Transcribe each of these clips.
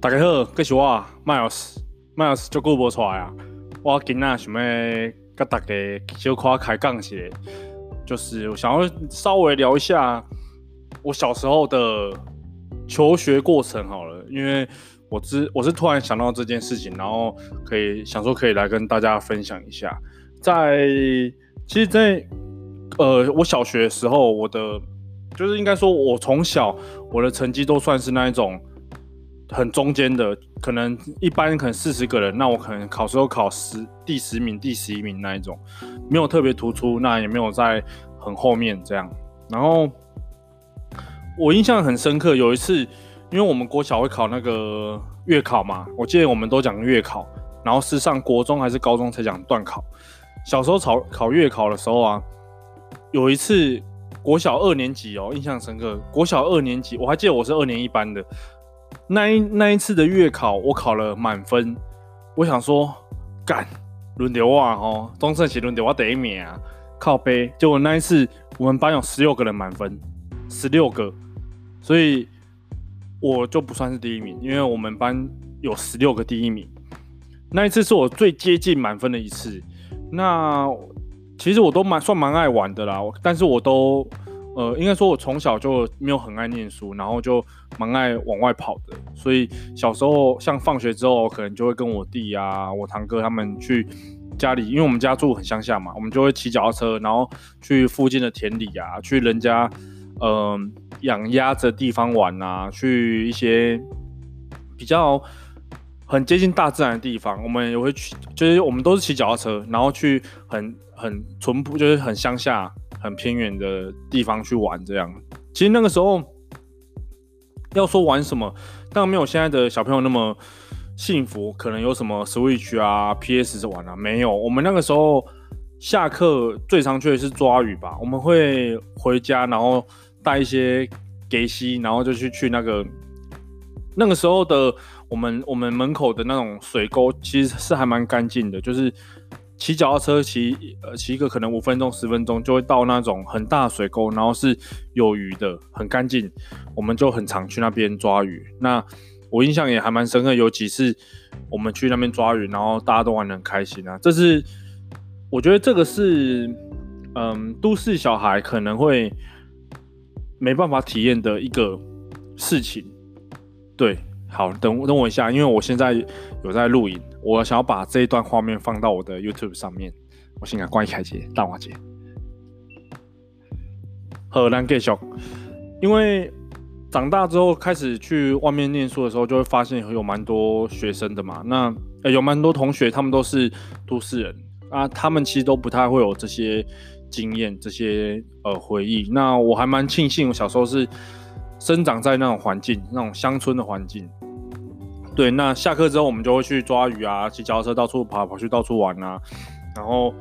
大家好，我是我 Miles，Miles 就久无出来啊。我今仔想要跟大家小可开讲一下，就是我想要稍微聊一下我小时候的求学过程好了，因为我之我是突然想到这件事情，然后可以想说可以来跟大家分享一下。在其实在，在呃我小学的时候，我的就是应该说，我从小我的成绩都算是那一种很中间的，可能一般可能四十个人，那我可能考试都考十第十名、第十一名那一种，没有特别突出，那也没有在很后面这样。然后我印象很深刻，有一次，因为我们国小会考那个月考嘛，我记得我们都讲月考，然后是上国中还是高中才讲段考。小时候考考月考的时候啊，有一次。国小二年级哦，印象深刻。国小二年级，我还记得我是二年一班的。那一那一次的月考，我考了满分。我想说，干，轮流啊，哦，中正期轮流我第一名啊，靠背。结果那一次，我们班有十六个人满分，十六个，所以我就不算是第一名，因为我们班有十六个第一名。那一次是我最接近满分的一次。那。其实我都蛮算蛮爱玩的啦，但是我都，呃，应该说我从小就没有很爱念书，然后就蛮爱往外跑的。所以小时候像放学之后，可能就会跟我弟啊、我堂哥他们去家里，因为我们家住很乡下嘛，我们就会骑脚踏车，然后去附近的田里啊，去人家呃养鸭子的地方玩啊，去一些比较。很接近大自然的地方，我们也会去，就是我们都是骑脚踏车，然后去很很淳朴，就是很乡下、很偏远的地方去玩。这样，其实那个时候要说玩什么，当然没有现在的小朋友那么幸福，可能有什么 Switch 啊、PS 玩啊，没有。我们那个时候下课最常去的是抓鱼吧，我们会回家，然后带一些给西，然后就去去那个那个时候的。我们我们门口的那种水沟其实是还蛮干净的，就是骑脚踏车骑呃骑一个可能五分钟十分钟就会到那种很大水沟，然后是有鱼的，很干净。我们就很常去那边抓鱼。那我印象也还蛮深刻，有几次我们去那边抓鱼，然后大家都玩的很开心啊。这是我觉得这个是嗯都市小孩可能会没办法体验的一个事情，对。好，等等我一下，因为我现在有在录影，我想要把这一段画面放到我的 YouTube 上面。我先给关一开机，大华姐。荷兰 get 小，因为长大之后开始去外面念书的时候，就会发现有蛮多学生的嘛。那、有蛮多同学，他们都是都市人啊，他们其实都不太会有这些经验、这些呃回忆。那我还蛮庆幸，我小时候是生长在那种环境，那种乡村的环境。对，那下课之后我们就会去抓鱼啊，骑脚踏车到处跑，跑去到处玩啊。然后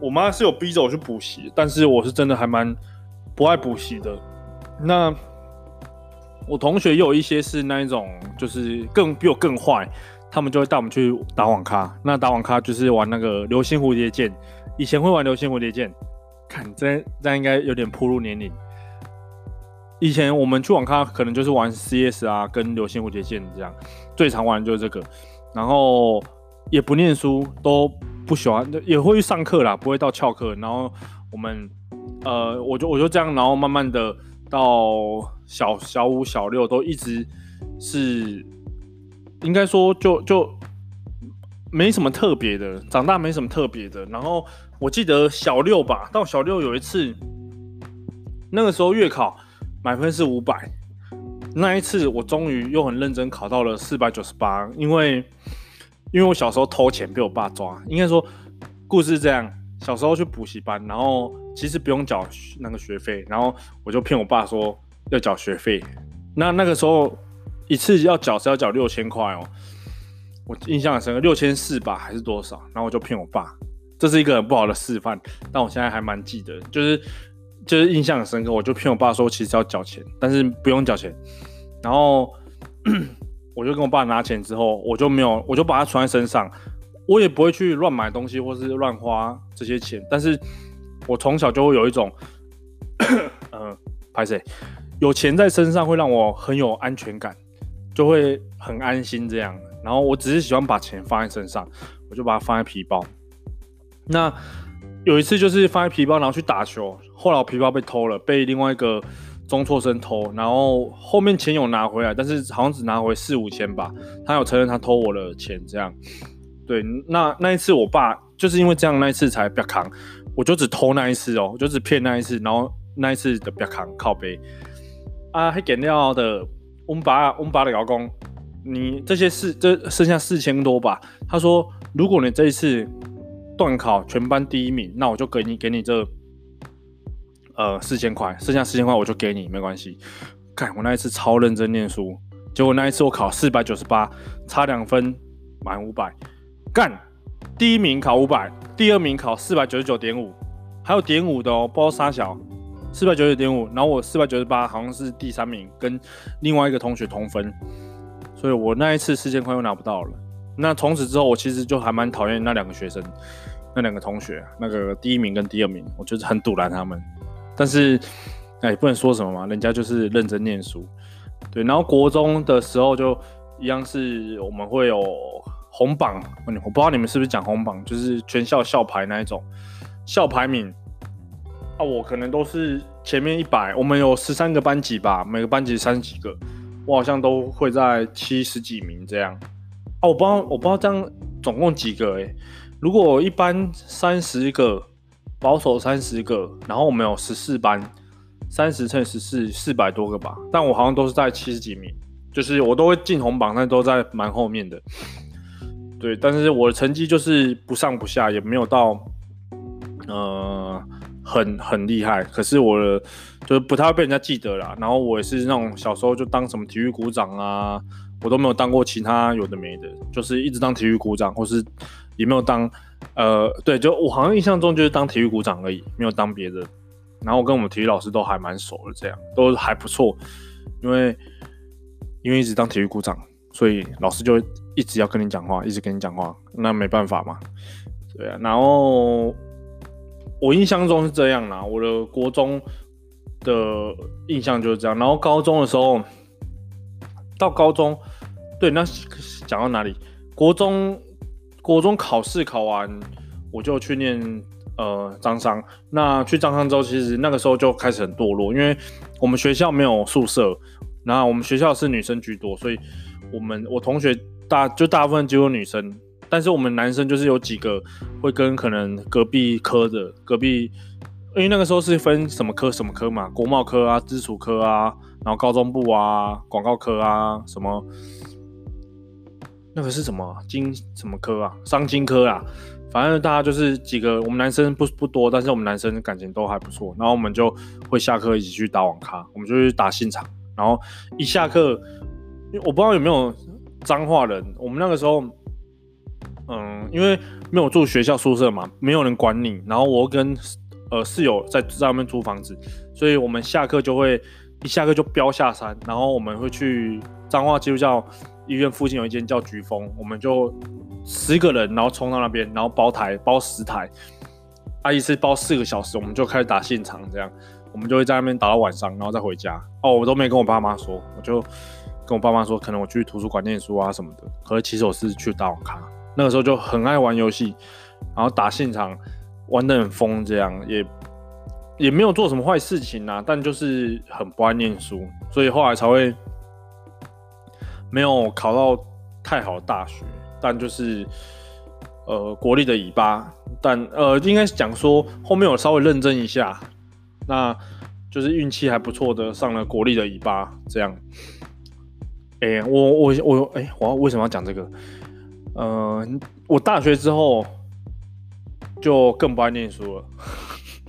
我妈是有逼着我去补习，但是我是真的还蛮不爱补习的。那我同学也有一些是那一种，就是更比我更坏，他们就会带我们去打网咖。那打网咖就是玩那个流星蝴蝶剑，以前会玩流星蝴蝶剑，看这这应该有点暴露年龄。以前我们去网咖可能就是玩 CS 啊，跟流星蝴蝶剑这样，最常玩的就是这个，然后也不念书，都不喜欢，也会去上课啦，不会到翘课。然后我们，呃，我就我就这样，然后慢慢的到小小五、小六都一直是，应该说就就没什么特别的，长大没什么特别的。然后我记得小六吧，到小六有一次，那个时候月考。满分是五百，那一次我终于又很认真考到了四百九十八，因为因为我小时候偷钱被我爸抓。应该说故事是这样，小时候去补习班，然后其实不用缴那个学费，然后我就骗我爸说要缴学费。那那个时候一次要缴是要缴六千块哦，我印象很深刻，六千四吧还是多少？然后我就骗我爸，这是一个很不好的示范，但我现在还蛮记得，就是。就是印象很深刻，我就骗我爸说其实要缴钱，但是不用缴钱。然后 我就跟我爸拿钱之后，我就没有，我就把它存在身上。我也不会去乱买东西或是乱花这些钱。但是我从小就会有一种，嗯、呃，拍谢，有钱在身上会让我很有安全感。就会很安心这样。然后我只是喜欢把钱放在身上，我就把它放在皮包。那有一次就是放在皮包，然后去打球，后来我皮包被偷了，被另外一个中辍生偷，然后后面钱有拿回来，但是好像只拿回四五千吧。他有承认他偷我的钱，这样。对，那那一次我爸就是因为这样，那一次才比较扛。我就只偷那一次哦，我就只骗那一次，然后那一次的比较扛靠背。啊，还给料的，我们把我们把的老公，你这些四这剩下四千多吧。他说，如果你这一次段考全班第一名，那我就给你给你这。呃，四千块，剩下四千块我就给你，没关系。看我那一次超认真念书，结果那一次我考四百九十八，差两分满五百。干，第一名考五百，第二名考四百九十九点五，还有点五的哦，不知道三小，四百九十九点五，然后我四百九十八好像是第三名，跟另外一个同学同分，所以我那一次四千块又拿不到了。那从此之后，我其实就还蛮讨厌那两个学生，那两个同学，那个第一名跟第二名，我就是很赌烂他们。但是，哎，不能说什么嘛，人家就是认真念书，对。然后国中的时候就一样是我们会有红榜，我不知道你们是不是讲红榜，就是全校校排那一种校排名啊。我可能都是前面一百，我们有十三个班级吧，每个班级三十几个，我好像都会在七十几名这样。啊，我不知道，我不知道这样总共几个哎。如果一班三十个。保守三十个，然后我们有十四班，三十乘十四，四百多个吧。但我好像都是在七十几名，就是我都会进红榜，但都在蛮后面的。对，但是我的成绩就是不上不下，也没有到，呃，很很厉害。可是我的就是不太被人家记得啦。然后我也是那种小时候就当什么体育股长啊，我都没有当过其他有的没的，就是一直当体育股长，或是也没有当。呃，对，就我好像印象中就是当体育股长而已，没有当别的。然后我跟我们体育老师都还蛮熟的，这样都还不错。因为因为一直当体育股长，所以老师就一直要跟你讲话，一直跟你讲话，那没办法嘛。对啊，然后我印象中是这样啦，我的国中的印象就是这样。然后高中的时候，到高中，对，那讲到哪里？国中。国中考试考完，我就去念呃彰商。那去彰商之后，其实那个时候就开始很堕落，因为我们学校没有宿舍，然后我们学校是女生居多，所以我们我同学大就大部分只有女生，但是我们男生就是有几个会跟可能隔壁科的隔壁，因为那个时候是分什么科什么科嘛，国贸科啊、基础科啊，然后高中部啊、广告科啊什么。那个是什么经什么科啊？商经科啊，反正大家就是几个，我们男生不不多，但是我们男生感情都还不错。然后我们就会下课一起去打网咖，我们就去打信场。然后一下课，我不知道有没有彰化人。我们那个时候，嗯，因为没有住学校宿舍嘛，没有人管你。然后我跟呃室友在在外面租房子，所以我们下课就会一下课就飙下山，然后我们会去彰化基督教医院附近有一间叫菊风，我们就十个人，然后冲到那边，然后包台包十台，啊一次包四个小时，我们就开始打现场，这样我们就会在那边打到晚上，然后再回家。哦，我都没跟我爸妈说，我就跟我爸妈说，可能我去图书馆念书啊什么的。可是其实我是去打网咖，那个时候就很爱玩游戏，然后打现场玩得很疯，这样也也没有做什么坏事情啊，但就是很不爱念书，所以后来才会。没有考到太好的大学，但就是呃国立的尾巴，但呃应该是讲说后面我稍微认真一下，那就是运气还不错的上了国立的尾巴这样。哎、我我我哎、我为什么要讲这个？呃，我大学之后就更不爱念书了。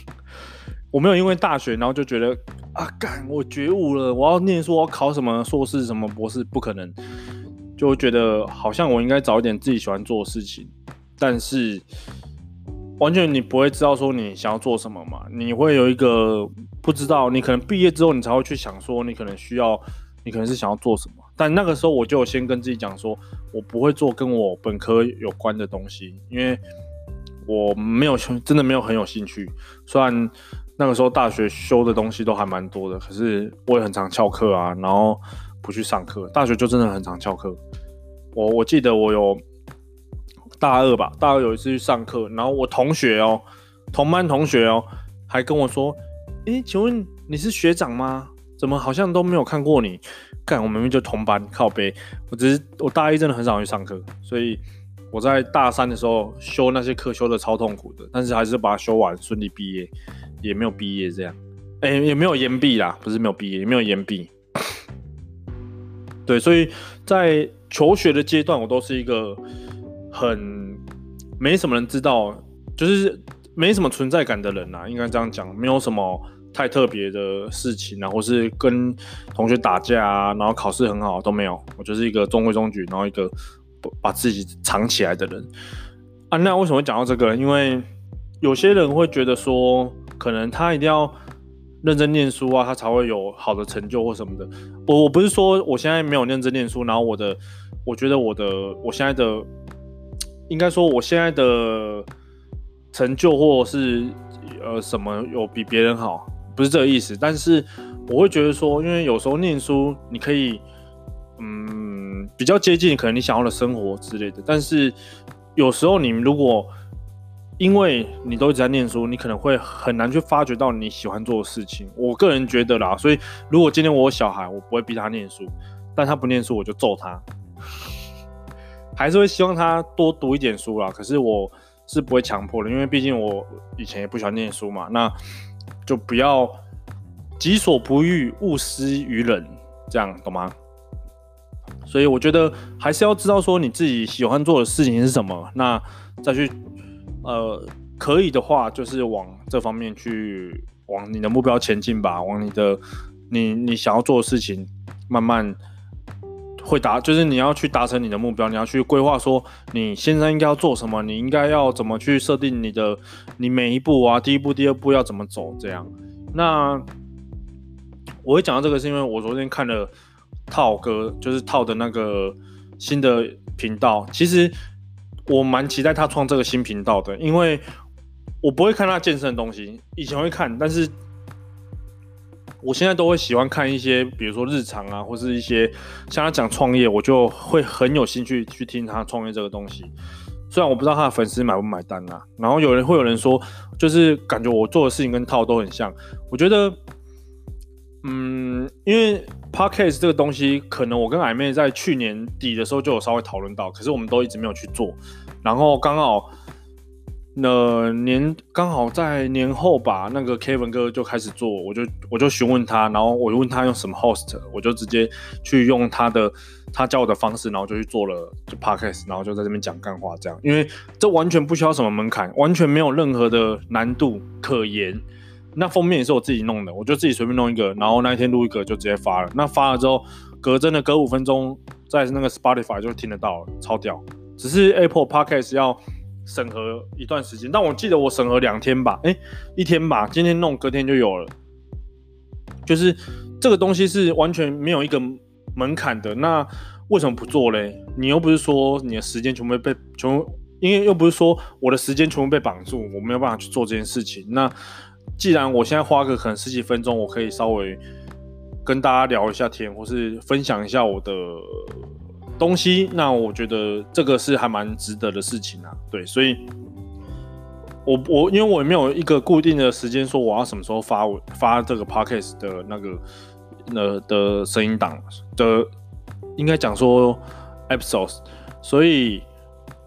我没有因为大学，然后就觉得。啊干！我觉悟了，我要念书，我要考什么硕士、什么博士，不可能。就觉得好像我应该找一点自己喜欢做的事情，但是完全你不会知道说你想要做什么嘛？你会有一个不知道，你可能毕业之后你才会去想说你可能需要，你可能是想要做什么。但那个时候我就先跟自己讲说，我不会做跟我本科有关的东西，因为我没有真的没有很有兴趣，虽然。那个时候大学修的东西都还蛮多的，可是我也很常翘课啊，然后不去上课。大学就真的很常翘课。我我记得我有大二吧，大二有一次去上课，然后我同学哦，同班同学哦，还跟我说：“诶，请问你是学长吗？怎么好像都没有看过你？干，我明明就同班，靠背。我只是我大一真的很少去上课，所以我在大三的时候修那些课修的超痛苦的，但是还是把它修完，顺利毕业，也没有毕业这样。”哎、也没有延毕啦，不是没有毕业，也没有延毕。对，所以在求学的阶段，我都是一个很没什么人知道，就是没什么存在感的人呐，应该这样讲，没有什么太特别的事情啊，或是跟同学打架啊，然后考试很好都没有，我就是一个中规中矩，然后一个把自己藏起来的人啊。那为什么会讲到这个？因为有些人会觉得说，可能他一定要。认真念书啊，他才会有好的成就或什么的。我我不是说我现在没有认真念书，然后我的，我觉得我的，我现在的，应该说我现在的成就或是呃什么有比别人好，不是这个意思。但是我会觉得说，因为有时候念书你可以，嗯，比较接近可能你想要的生活之类的。但是有时候你如果因为你都一直在念书，你可能会很难去发掘到你喜欢做的事情。我个人觉得啦，所以如果今天我有小孩，我不会逼他念书，但他不念书，我就揍他，还是会希望他多读一点书啦。可是我是不会强迫的，因为毕竟我以前也不喜欢念书嘛。那就不要己所不欲，勿施于人，这样懂吗？所以我觉得还是要知道说你自己喜欢做的事情是什么，那再去。呃，可以的话，就是往这方面去，往你的目标前进吧，往你的你你想要做的事情，慢慢会达，就是你要去达成你的目标，你要去规划说你现在应该要做什么，你应该要怎么去设定你的你每一步啊，第一步、第二步要怎么走，这样。那我会讲到这个，是因为我昨天看了套哥，就是套的那个新的频道，其实。我蛮期待他创这个新频道的，因为我不会看他健身的东西，以前会看，但是我现在都会喜欢看一些，比如说日常啊，或是一些像他讲创业，我就会很有兴趣去听他创业这个东西。虽然我不知道他的粉丝买不买单啊，然后有人会有人说，就是感觉我做的事情跟套都很像，我觉得。嗯，因为 Podcast 这个东西，可能我跟矮妹在去年底的时候就有稍微讨论到，可是我们都一直没有去做。然后刚好，那年刚好在年后吧，那个 Kevin 哥就开始做，我就我就询问他，然后我就问他用什么 host，我就直接去用他的他教我的方式，然后就去做了就 Podcast，然后就在这边讲干话这样，因为这完全不需要什么门槛，完全没有任何的难度可言。那封面也是我自己弄的，我就自己随便弄一个，然后那一天录一个就直接发了。那发了之后，隔真的隔五分钟，在那个 Spotify 就听得到了，超屌。只是 Apple Podcast 要审核一段时间，但我记得我审核两天吧，诶，一天吧，今天弄隔天就有了。就是这个东西是完全没有一个门槛的，那为什么不做嘞？你又不是说你的时间全部被全部，因为又不是说我的时间全部被绑住，我没有办法去做这件事情。那既然我现在花个可能十几分钟，我可以稍微跟大家聊一下天，或是分享一下我的东西，那我觉得这个是还蛮值得的事情啊。对，所以我我因为我也没有一个固定的时间说我要什么时候发我发这个 podcast 的那个那的声音档的，应该讲说 episodes，所以。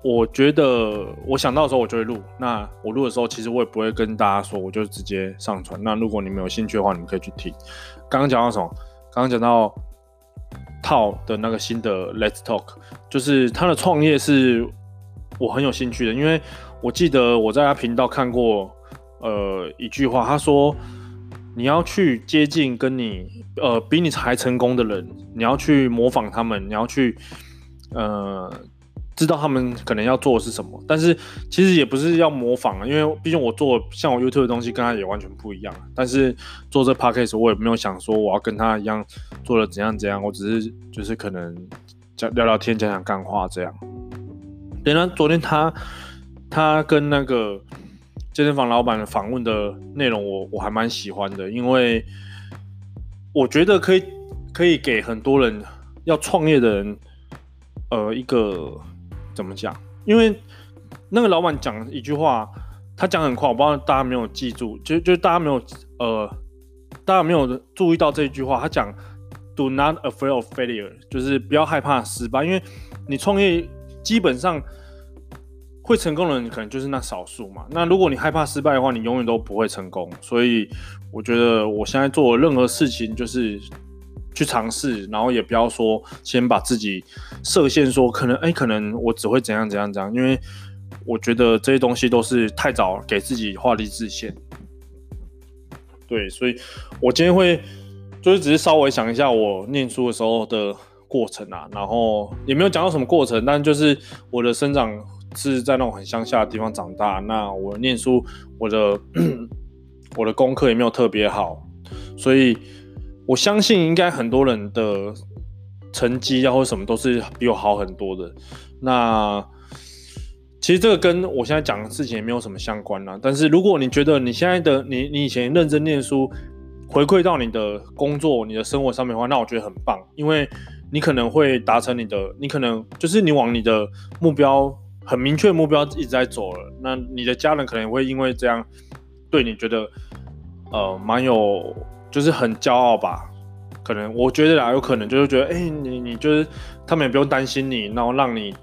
我觉得我想到的时候我就会录。那我录的时候，其实我也不会跟大家说，我就直接上传。那如果你们有兴趣的话，你们可以去听。刚刚讲到什么？刚刚讲到套的那个新的 Let's Talk，就是他的创业是我很有兴趣的，因为我记得我在他频道看过呃一句话，他说你要去接近跟你呃比你还成功的人，你要去模仿他们，你要去呃。知道他们可能要做的是什么，但是其实也不是要模仿啊，因为毕竟我做像我 YouTube 的东西跟他也完全不一样。但是做这 Podcast 我也没有想说我要跟他一样做的怎样怎样，我只是就是可能讲聊聊天，讲讲干话这样。对，那昨天他他跟那个健身房老板访问的内容，我我还蛮喜欢的，因为我觉得可以。可以给很多人要创业的人，呃，一个怎么讲？因为那个老板讲一句话，他讲很快，我不知道大家没有记住，就就大家没有呃，大家没有注意到这一句话。他讲 “Do not afraid of failure”，就是不要害怕失败，因为你创业基本上会成功的人可能就是那少数嘛。那如果你害怕失败的话，你永远都不会成功。所以我觉得我现在做任何事情就是。去尝试，然后也不要说先把自己设限，说可能哎，可能我只会怎样怎样怎样，因为我觉得这些东西都是太早给自己画地自限。对，所以我今天会就是只是稍微想一下我念书的时候的过程啊，然后也没有讲到什么过程，但就是我的生长是在那种很乡下的地方长大，那我念书，我的 我的功课也没有特别好，所以。我相信应该很多人的成绩啊或什么都是比我好很多的。那其实这个跟我现在讲的事情也没有什么相关啦。但是如果你觉得你现在的你你以前认真念书回馈到你的工作、你的生活上面的话，那我觉得很棒，因为你可能会达成你的，你可能就是你往你的目标很明确的目标一直在走了。那你的家人可能会因为这样对你觉得呃蛮有。就是很骄傲吧，可能我觉得啦，有可能就是觉得，哎、你你就是他们也不用担心你，然后让你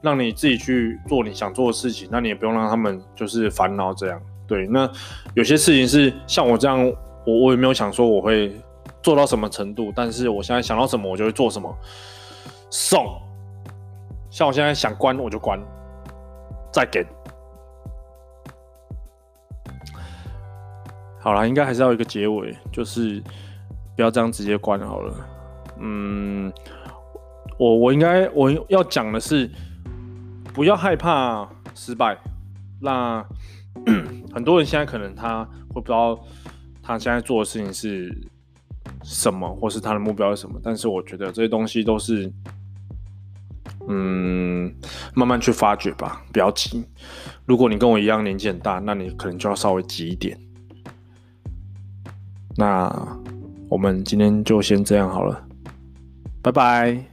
让你自己去做你想做的事情，那你也不用让他们就是烦恼这样。对，那有些事情是像我这样，我我也没有想说我会做到什么程度，但是我现在想到什么我就会做什么。送，像我现在想关我就关，再给。好啦，应该还是要一个结尾，就是不要这样直接关好了。嗯，我我应该我要讲的是，不要害怕失败。那 很多人现在可能他会不知道他现在做的事情是什么，或是他的目标是什么。但是我觉得这些东西都是，嗯，慢慢去发掘吧，不要急。如果你跟我一样年纪很大，那你可能就要稍微急一点。那我们今天就先这样好了，拜拜。